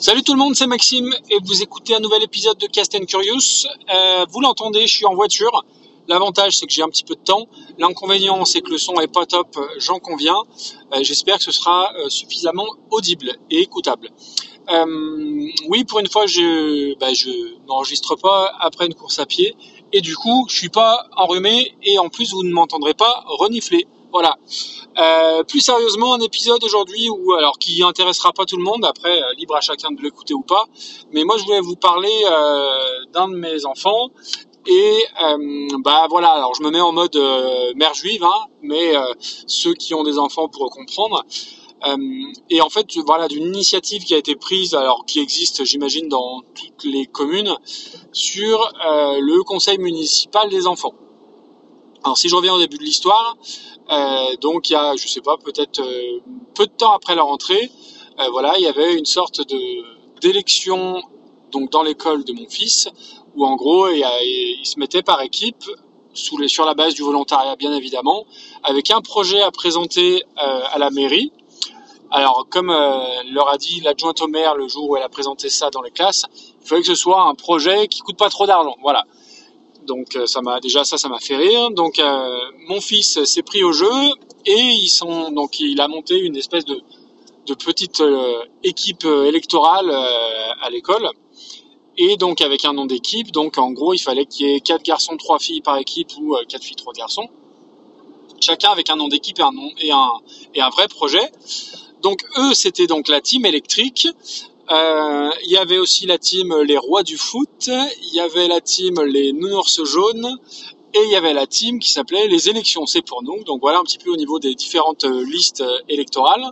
Salut tout le monde, c'est Maxime et vous écoutez un nouvel épisode de Cast Curious. Euh, vous l'entendez, je suis en voiture. L'avantage c'est que j'ai un petit peu de temps. L'inconvénient c'est que le son est pas top, j'en conviens. Euh, J'espère que ce sera euh, suffisamment audible et écoutable. Euh, oui, pour une fois, je, bah, je n'enregistre pas après une course à pied et du coup, je suis pas enrhumé et en plus vous ne m'entendrez pas renifler. Voilà. Euh, plus sérieusement, un épisode aujourd'hui où, alors, qui intéressera pas tout le monde. Après, euh, libre à chacun de l'écouter ou pas. Mais moi, je voulais vous parler euh, d'un de mes enfants. Et bah voilà. Alors, je me mets en mode mère juive, hein, mais ceux qui ont des enfants pourront comprendre. et en fait, voilà, d'une initiative qui a été prise, alors qui existe, j'imagine, dans toutes les communes, sur le conseil municipal des enfants. Alors si je reviens au début de l'histoire, euh, donc il y a, je sais pas, peut-être euh, peu de temps après la rentrée, euh, voilà, il y avait une sorte de d'élection donc dans l'école de mon fils, où en gros il, se mettait par équipe sur la base du volontariat bien évidemment, avec un projet à présenter à la mairie. Alors comme leur a dit l'adjointe au maire le jour où elle a présenté ça dans les classes, il fallait que ce soit un projet qui coûte pas trop d'argent. Voilà. Donc ça m'a déjà ça ça m'a fait rire. Donc euh, mon fils s'est pris au jeu et ils sont donc il a monté une espèce de de petite euh, équipe électorale euh, à l'école et donc avec un nom d'équipe. Donc en gros il fallait qu'il y ait quatre garçons trois filles par équipe ou quatre filles trois garçons. Chacun avec un nom d'équipe et un nom et un et un vrai projet. Donc eux c'était donc la team électrique euh, il y avait aussi la team les rois du foot, il y avait la team les nounours jaunes et il y avait la team qui s'appelait les élections, c'est pour nous. Donc voilà un petit peu au niveau des différentes euh, listes euh, électorales.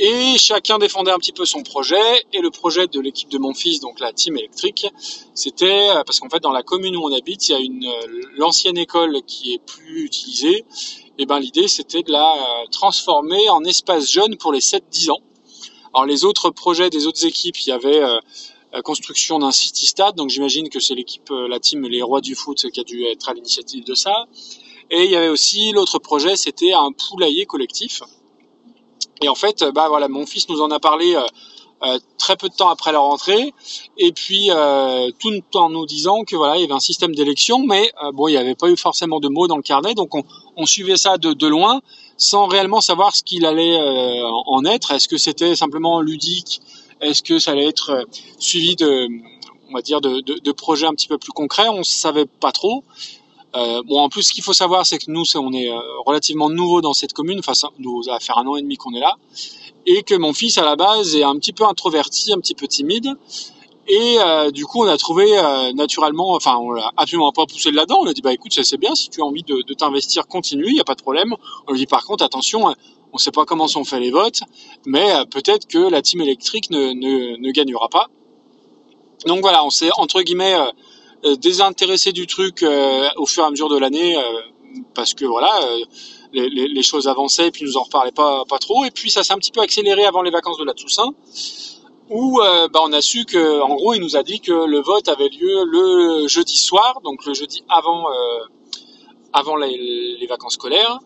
Et chacun défendait un petit peu son projet. Et le projet de l'équipe de mon fils, donc la team électrique, c'était parce qu'en fait dans la commune où on habite, il y a une l'ancienne école qui est plus utilisée. Et ben l'idée c'était de la transformer en espace jeune pour les 7-10 ans. Alors les autres projets des autres équipes, il y avait euh, la construction d'un city stade, donc j'imagine que c'est l'équipe, euh, la team Les Rois du foot qui a dû être à l'initiative de ça. Et il y avait aussi l'autre projet, c'était un poulailler collectif. Et en fait, bah voilà, mon fils nous en a parlé euh, très peu de temps après la rentrée, et puis tout en nous disant que voilà, il y avait un système d'élection, mais bon, il n'y avait pas eu forcément de mots dans le carnet, donc on, suivait ça de loin sans réellement savoir ce qu'il allait euh, en être. Est-ce que c'était simplement ludique? Est-ce que ça allait être euh, suivi de, on va dire, de, projets un petit peu plus concrets? On ne savait pas trop. Euh, bon, en plus, ce qu'il faut savoir, c'est que nous, on est relativement nouveau dans cette commune. Enfin, ça, nous, ça va un an et demi qu'on est là, et que mon fils, à la base, est un petit peu introverti, un petit peu timide. Et euh, du coup, on a trouvé euh, naturellement, enfin, on l'a absolument pas poussé de là-dedans. On a dit, bah écoute, ça c'est bien, si tu as envie de, de t'investir, continue, il n'y a pas de problème. On lui dit, par contre, attention, on ne sait pas comment sont faits les votes, mais euh, peut-être que la team électrique ne, ne, ne, gagnera pas. Donc voilà, on s'est entre guillemets désintéressé du truc au fur et à mesure de l'année, parce que voilà. Les, les, les, choses avançaient et puis nous en reparlait pas pas trop et puis ça s'est un petit peu accéléré avant les vacances de la Toussaint où euh, bah, on a su que, en gros, il nous a dit que le vote avait lieu le jeudi soir, donc le jeudi avant euh, avant les, vacances scolaires,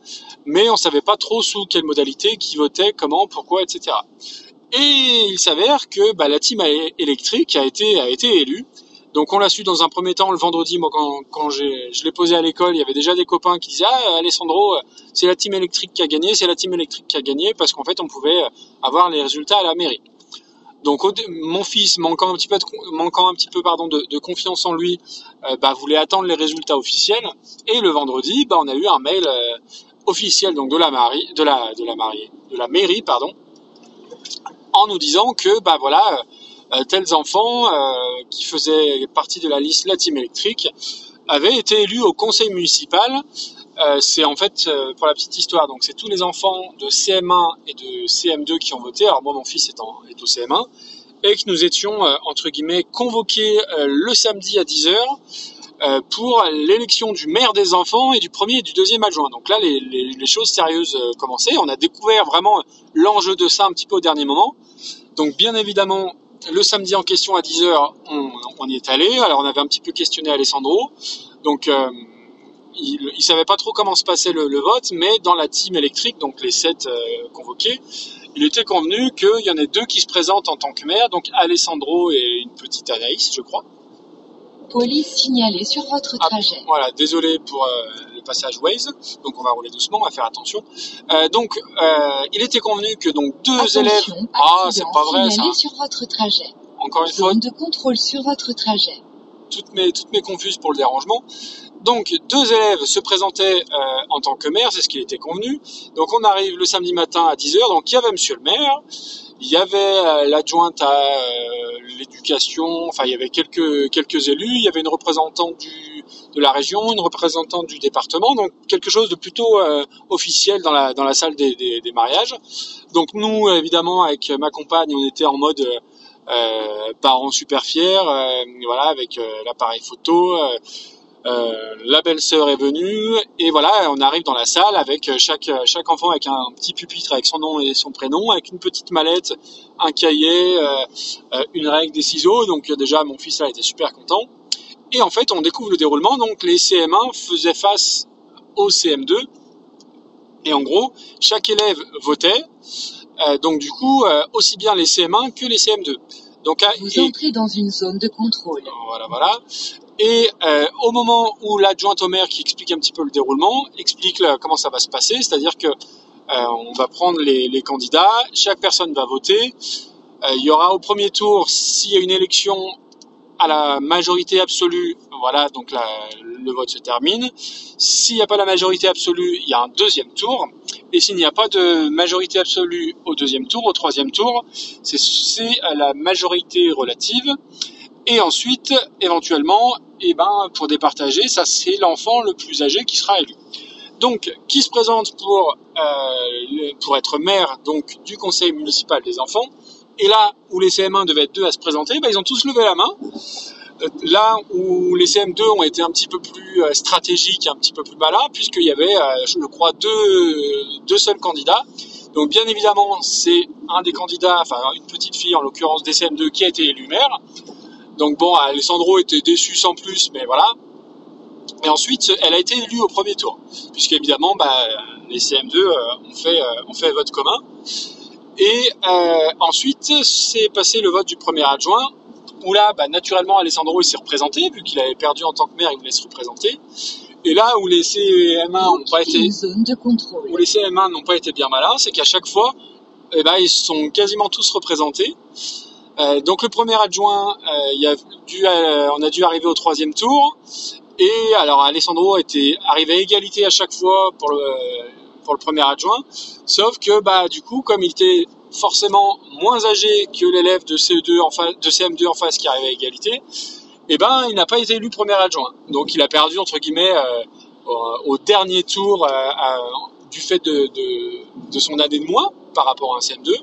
mais on savait pas trop sous quelle modalité, qui votait, comment, pourquoi, etc. Et il s'avère que bah, la team électrique a été a été élue. Donc on l'a su dans un premier temps le vendredi. Moi, quand, quand je l'ai posé à l'école, il y avait déjà des copains qui disaient ah Alessandro, c'est la team électrique qui a gagné, c'est la team électrique qui a gagné, parce qu'en fait on pouvait avoir les résultats à la mairie. Donc mon fils, manquant un petit peu, de, confiance en lui, euh, bah, voulait attendre les résultats officiels. Et le vendredi, bah, on a eu un mail euh, officiel donc de la mairie, de la mairie, de la mairie pardon, en nous disant que bah voilà euh, tels enfants qui faisaient partie de la liste La Team électrique avaient été élus au conseil municipal euh, c'est en fait, euh, pour la petite histoire, donc c'est tous les enfants de CM1 et de CM2 qui ont voté. Alors moi, mon fils est, au CM1 et que nous étions euh, entre guillemets convoqués le samedi à 10h pour l'élection du maire des enfants et du premier et du deuxième adjoint. Donc là, les choses sérieuses commençaient. On a découvert vraiment l'enjeu de ça un petit peu au dernier moment. Donc bien évidemment, le samedi en question à 10h, on, on y est allé. Alors on avait un petit peu questionné Alessandro. Donc il, il savait pas trop comment se passait le, le vote, mais dans la team électrique, donc les sept euh, convoqués, il était convenu qu'il y en ait deux qui se présentent en tant que maire, donc Alessandro et une petite Anaïs, je crois. Police signalée sur votre Ah, trajet. Voilà, désolé pour euh, le passage Waze, donc on va rouler doucement, on va faire attention. Euh, donc, euh, il était convenu que donc deux Attention, élèves. Ah, c'est pas vrai ça. sur votre trajet. Encore une fois, Zone de contrôle sur votre trajet. Toutes mes, toutes mes confuses pour le dérangement. Donc, deux élèves se présentaient euh, en tant que maire, c'est ce qui était convenu. Donc, on arrive le samedi matin à 10h. Donc, il y avait monsieur le maire, il y avait euh, l'adjointe à euh, l'éducation, enfin, il y avait quelques, quelques élus, il y avait une représentante du, de la région, une représentante du département. Donc, quelque chose de plutôt officiel dans la, dans la salle des, des, mariages. Donc, nous, évidemment, avec ma compagne, on était en mode parents super fiers, euh, voilà, avec euh, l'appareil photo. euh, euh, la belle-sœur est venue et voilà, on arrive dans la salle avec euh, chaque chaque enfant avec un petit pupitre avec son nom et son prénom, avec une petite mallette, un cahier, euh, euh, une règle, des ciseaux. Donc euh, déjà, mon fils là était super content. Et en fait, on découvre le déroulement. Donc les CM1 faisaient face au CM2 et en gros, chaque élève votait. Euh, donc du coup, euh, aussi bien les CM1 que les CM2. Donc à- Vous et- entrez dans une zone de contrôle. voilà, voilà. Et euh, au moment où l'adjointe au maire qui explique un petit peu le déroulement, explique là, comment ça va se passer, c'est-à-dire que euh, on va prendre les, les candidats, chaque personne va voter. Euh, il y aura au premier tour, s'il y a une élection à la majorité absolue, voilà, donc le vote se termine. S'il n'y a pas la majorité absolue, il y a un deuxième tour. Et s'il n'y a pas de majorité absolue au deuxième tour, au troisième tour, c'est à la majorité relative. Et ensuite, éventuellement, eh ben, pour départager, ça c'est l'enfant le plus âgé qui sera élu. Donc, qui se présente pour, euh, pour être maire donc, du conseil municipal des enfants? Et là où les CM1 devaient être deux à se présenter, ben, ils ont tous levé la main. Euh, Là où les CM2 ont été un petit peu plus euh, stratégiques, un petit peu plus malins, puisqu'il y avait, euh, je crois, deux, deux seuls candidats. Donc bien évidemment, c'est un des candidats, enfin une petite fille en l'occurrence des CM2 qui a été élu maire. Donc bon, Alessandro était déçu sans plus, mais voilà. Et ensuite, elle a été élue au premier tour, puisqu'évidemment, bah, les CM2 euh, ont, fait, ont fait vote commun. Et euh, ensuite, c'est passé le vote du premier adjoint, où là, bah, naturellement, Alessandro il s'est représenté, vu qu'il avait perdu en tant que maire, il voulait se représenter. Et là où les CM1 n'ont pas été Une zone de contrôle. où les CM1 n'ont pas été bien malins, c'est qu'à chaque fois, eh ben, ils sont quasiment tous représentés. Euh, donc le premier adjoint, euh, il a dû, euh, on a dû arriver au troisième tour. Et alors Alessandro était arrivé à égalité à chaque fois pour le, pour le premier adjoint. Sauf que bah, du coup, comme il était forcément moins âgé que l'élève de CE2 en face, de CM2 en face qui arrivait à égalité, eh ben, il n'a pas été élu premier adjoint. Donc il a perdu entre guillemets euh, au, dernier tour euh, du fait de, son année de moins par rapport à un CM2.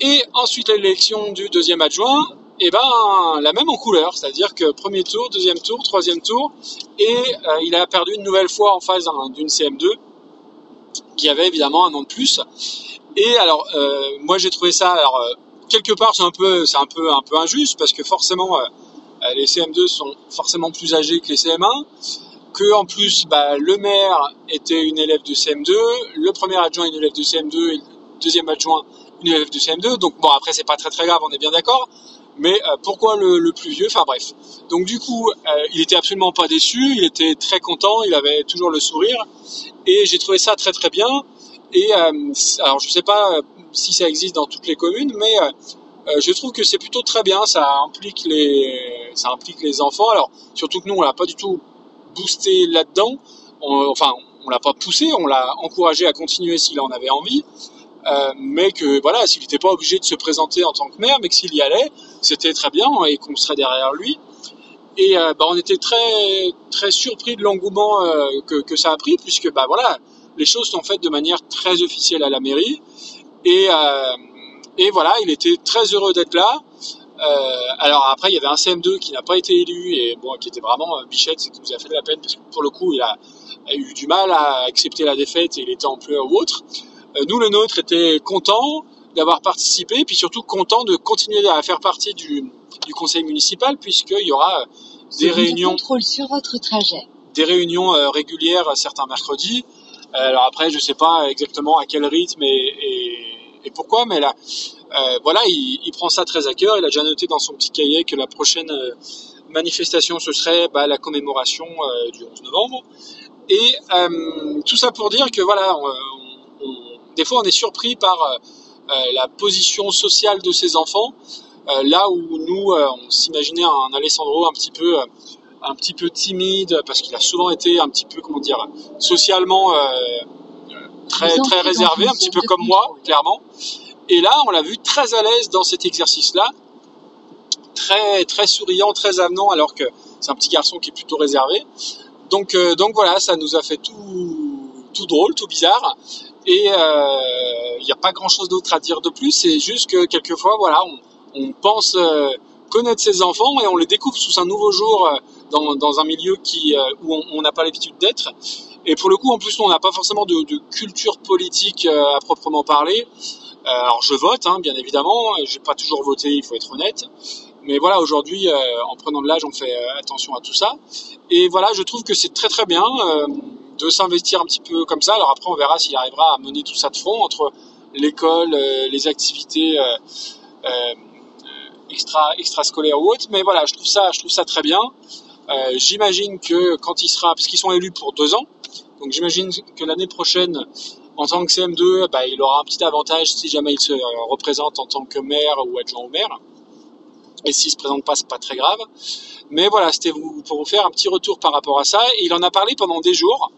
Et ensuite l'élection du deuxième adjoint, et ben la même en couleur, c'est-à-dire que premier tour, deuxième tour, troisième tour, et euh, il a perdu une nouvelle fois en face d'un- d'une CM2 qui avait évidemment un an de plus. Et alors euh, moi j'ai trouvé ça alors euh, quelque part c'est un peu c'est un peu un peu injuste parce que forcément euh, les CM2 sont forcément plus âgés que les CM1 que en plus bah, le maire était une élève de CM2, le premier adjoint une élève de CM2 et le deuxième adjoint une élève de CM2. Donc bon après c'est pas très très grave, on est bien d'accord. Mais euh, pourquoi le, le plus vieux? Enfin bref. Donc du coup, euh, il était absolument pas déçu, il était très content, il avait toujours le sourire et j'ai trouvé ça très très bien. Et euh, alors je sais pas euh, si ça existe dans toutes les communes, mais euh, euh, je trouve que c'est plutôt très bien. Ça implique les, ça implique les enfants. Alors surtout que nous on l'a pas du tout boosté là-dedans. Enfin, on l'a pas poussé, on l'a encouragé à continuer s'il en avait envie. Mais que voilà, s'il n'était pas obligé de se présenter en tant que maire, mais que s'il y allait, c'était très bien et qu'on serait derrière lui. Et euh, bah, on était très très surpris de l'engouement euh, que, que ça a pris, puisque bah voilà, les choses sont faites de manière très officielle à la mairie. Et euh, et voilà, il était très heureux d'être là. Euh, alors après, il y avait un CM2 qui n'a pas été élu et bon, qui était vraiment bichette, c'est qui nous a fait de la peine parce que pour le coup, il a, a eu du mal à accepter la défaite et il était en pleurs ou autre. Nous, le nôtre était content d'avoir participé, puis surtout content de continuer à faire partie du, du conseil municipal puisqu'il y aura des Zone de réunions contrôle sur votre trajet. des réunions euh, régulières certains mercredis. alors après, je sais pas exactement à quel rythme et, et, pourquoi, mais là, voilà, il, il, prend ça très à cœur. Il a déjà noté dans son petit cahier que la prochaine manifestation, ce serait bah, la commémoration du 11 novembre. Et tout ça pour dire que voilà, des fois on est surpris par la position sociale de ces enfants. Euh, là où nous, euh, on s'imaginait un Alessandro un petit peu, euh, un petit peu timide parce qu'il a souvent été un petit peu, comment dire, socialement très très réservé, un petit peu comme moi, clairement. Et là, on l'a vu très à l'aise dans cet exercice-là, très très souriant, très avenant, alors que c'est un petit garçon qui est plutôt réservé. Donc donc voilà, ça nous a fait tout tout drôle, tout bizarre. Et il n'y a pas grand-chose d'autre à dire de plus. C'est juste que quelquefois, voilà, on, on pense euh, connaître ses enfants et on les découvre sous un nouveau jour euh, dans, dans, un milieu qui, euh, où on n'a pas l'habitude d'être. Et pour le coup, en plus, on n'a pas forcément de, de, culture politique à proprement parler. alors, je vote, hein, bien évidemment. J'ai pas toujours voté, il faut être honnête. Mais voilà, aujourd'hui, en prenant de l'âge, on fait attention à tout ça. Et voilà, je trouve que c'est très très bien de s'investir un petit peu comme ça. Alors après, on verra s'il arrivera à mener tout ça de front entre l'école, les activités extra extrascolaire ou autre. Mais voilà, je trouve ça, je trouve ça très bien. Euh, j'imagine que quand il sera, parce qu'ils sont élus pour deux ans, donc j'imagine que l'année prochaine, en tant que CM2, bah, il aura un petit avantage si jamais il se représente en tant que maire ou adjoint au maire. Et s'il se présente pas, c'est pas très grave. Mais voilà, c'était pour vous faire un petit retour par rapport à ça. Et il en a parlé pendant des jours,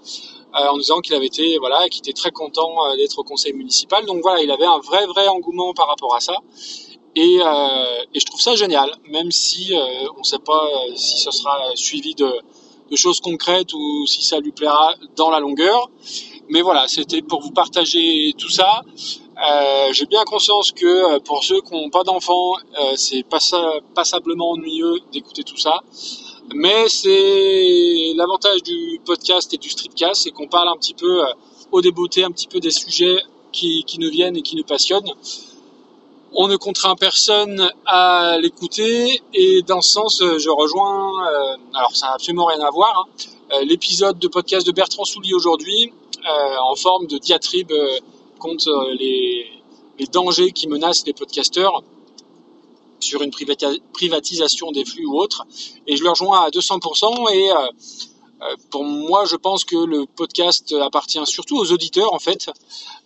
euh, en disant qu'il avait été, voilà, qu'il était très content euh, d'être au conseil municipal. Donc voilà, il avait un vrai, vrai engouement par rapport à ça. Et, euh, je trouve ça génial, même si on ne sait pas si ce sera suivi de, choses concrètes ou si ça lui plaira dans la longueur. Mais voilà, c'était pour vous partager tout ça. Euh, J'ai bien conscience que pour ceux qui n'ont pas d'enfants, euh, c'est passablement ennuyeux d'écouter tout ça. Mais c'est l'avantage du podcast et du streetcast, c'est qu'on parle un petit peu au débouté, un petit peu des sujets qui, qui nous viennent et qui nous passionnent on ne contraint personne à l'écouter et dans ce sens, je rejoins, euh, alors ça n'a absolument rien à voir, hein, euh, l'épisode de podcast de Bertrand Soulier aujourd'hui euh, en forme de diatribe contre les, dangers qui menacent les podcasteurs sur une privatisation des flux ou autre. Et je le rejoins à 200% et euh, pour moi, je pense que le podcast appartient surtout aux auditeurs, en fait.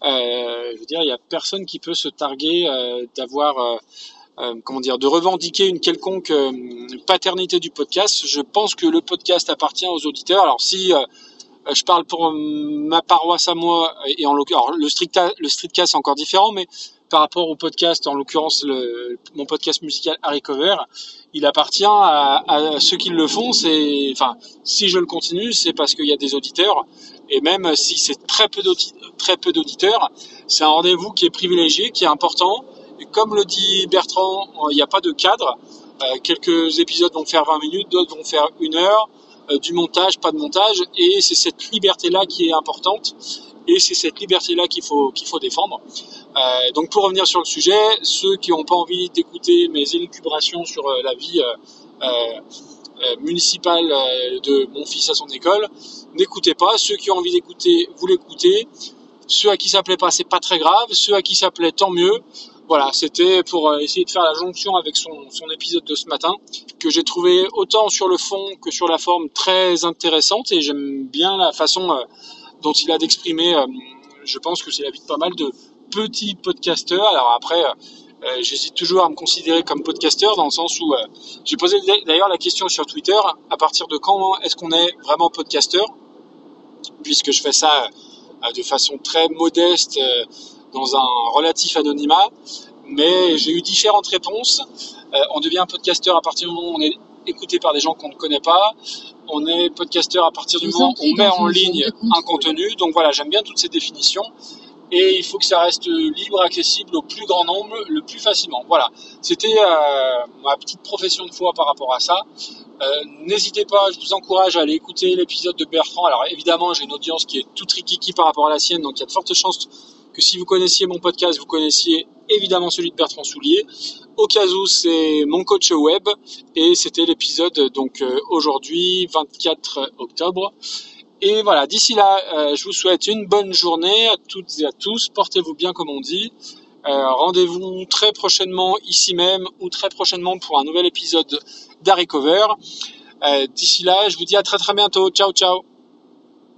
Euh, je veux dire, il n'y a personne qui peut se targuer euh, d'avoir, comment dire, de revendiquer une quelconque paternité du podcast. Je pense que le podcast appartient aux auditeurs. Alors, si je parle pour ma paroisse à moi, et en l'occurrence, le, strict, le streetcast c'est encore différent, mais par rapport au podcast, en l'occurrence mon podcast musical Harry Cover, il appartient à, ceux qui le font. C'est, enfin, si je le continue, c'est parce qu'il y a des auditeurs. Et même si c'est très peu d'auditeurs, c'est un rendez-vous qui est privilégié, qui est important. Et comme le dit Bertrand, il n'y a pas de cadre. Euh, quelques épisodes vont faire 20 minutes, d'autres vont faire une heure. Euh, du montage, pas de montage. Et c'est cette liberté-là qui est importante. Et c'est cette liberté-là qu'il faut, qu'il faut défendre. Euh, donc pour revenir sur le sujet, ceux qui n'ont pas envie d'écouter mes élucubrations sur euh, la vie municipale de mon fils à son école, n'écoutez pas. Ceux qui ont envie d'écouter, vous l'écoutez. Ceux à qui ça plaît pas, c'est pas très grave. Ceux à qui ça plaît, tant mieux. Voilà, c'était pour essayer de faire la jonction avec son, épisode de ce matin, que j'ai trouvé autant sur le fond que sur la forme très intéressante, et j'aime bien la façon dont il a d'exprimer, euh, je pense que c'est la vie de pas mal de petits podcasteurs. Alors après, euh, euh, j'hésite toujours à me considérer comme podcasteur dans le sens où j'ai posé d'ailleurs la question sur Twitter à partir de quand est-ce qu'on est vraiment podcasteur? Puisque je fais ça de façon très modeste dans un relatif anonymat mais j'ai eu différentes réponses on devient podcasteur à partir du moment où on est écouté par des gens qu'on ne connaît pas on est podcasteur à partir du moment où on met en ligne un contenu. Donc voilà, j'aime bien toutes ces définitions. Et il faut que ça reste libre, accessible au plus grand nombre, le plus facilement. Voilà, c'était euh, ma petite profession de foi par rapport à ça. Euh, n'hésitez pas, je vous encourage à aller écouter l'épisode de Bertrand. Alors évidemment, j'ai une audience qui est tout rikiki par rapport à la sienne, donc il y a de fortes chances si vous connaissiez mon podcast, vous connaissiez évidemment celui de Bertrand Soulier. Au cas où, c'est mon coach web et c'était l'épisode donc euh, aujourd'hui 24 octobre. Et voilà, d'ici là, euh, je vous souhaite une bonne journée à toutes et à tous. Portez-vous bien comme on dit. Euh, Rendez-vous très prochainement ici même ou très prochainement pour un nouvel épisode d'Harry Cover. D'ici là, je vous dis à très très bientôt. Ciao ciao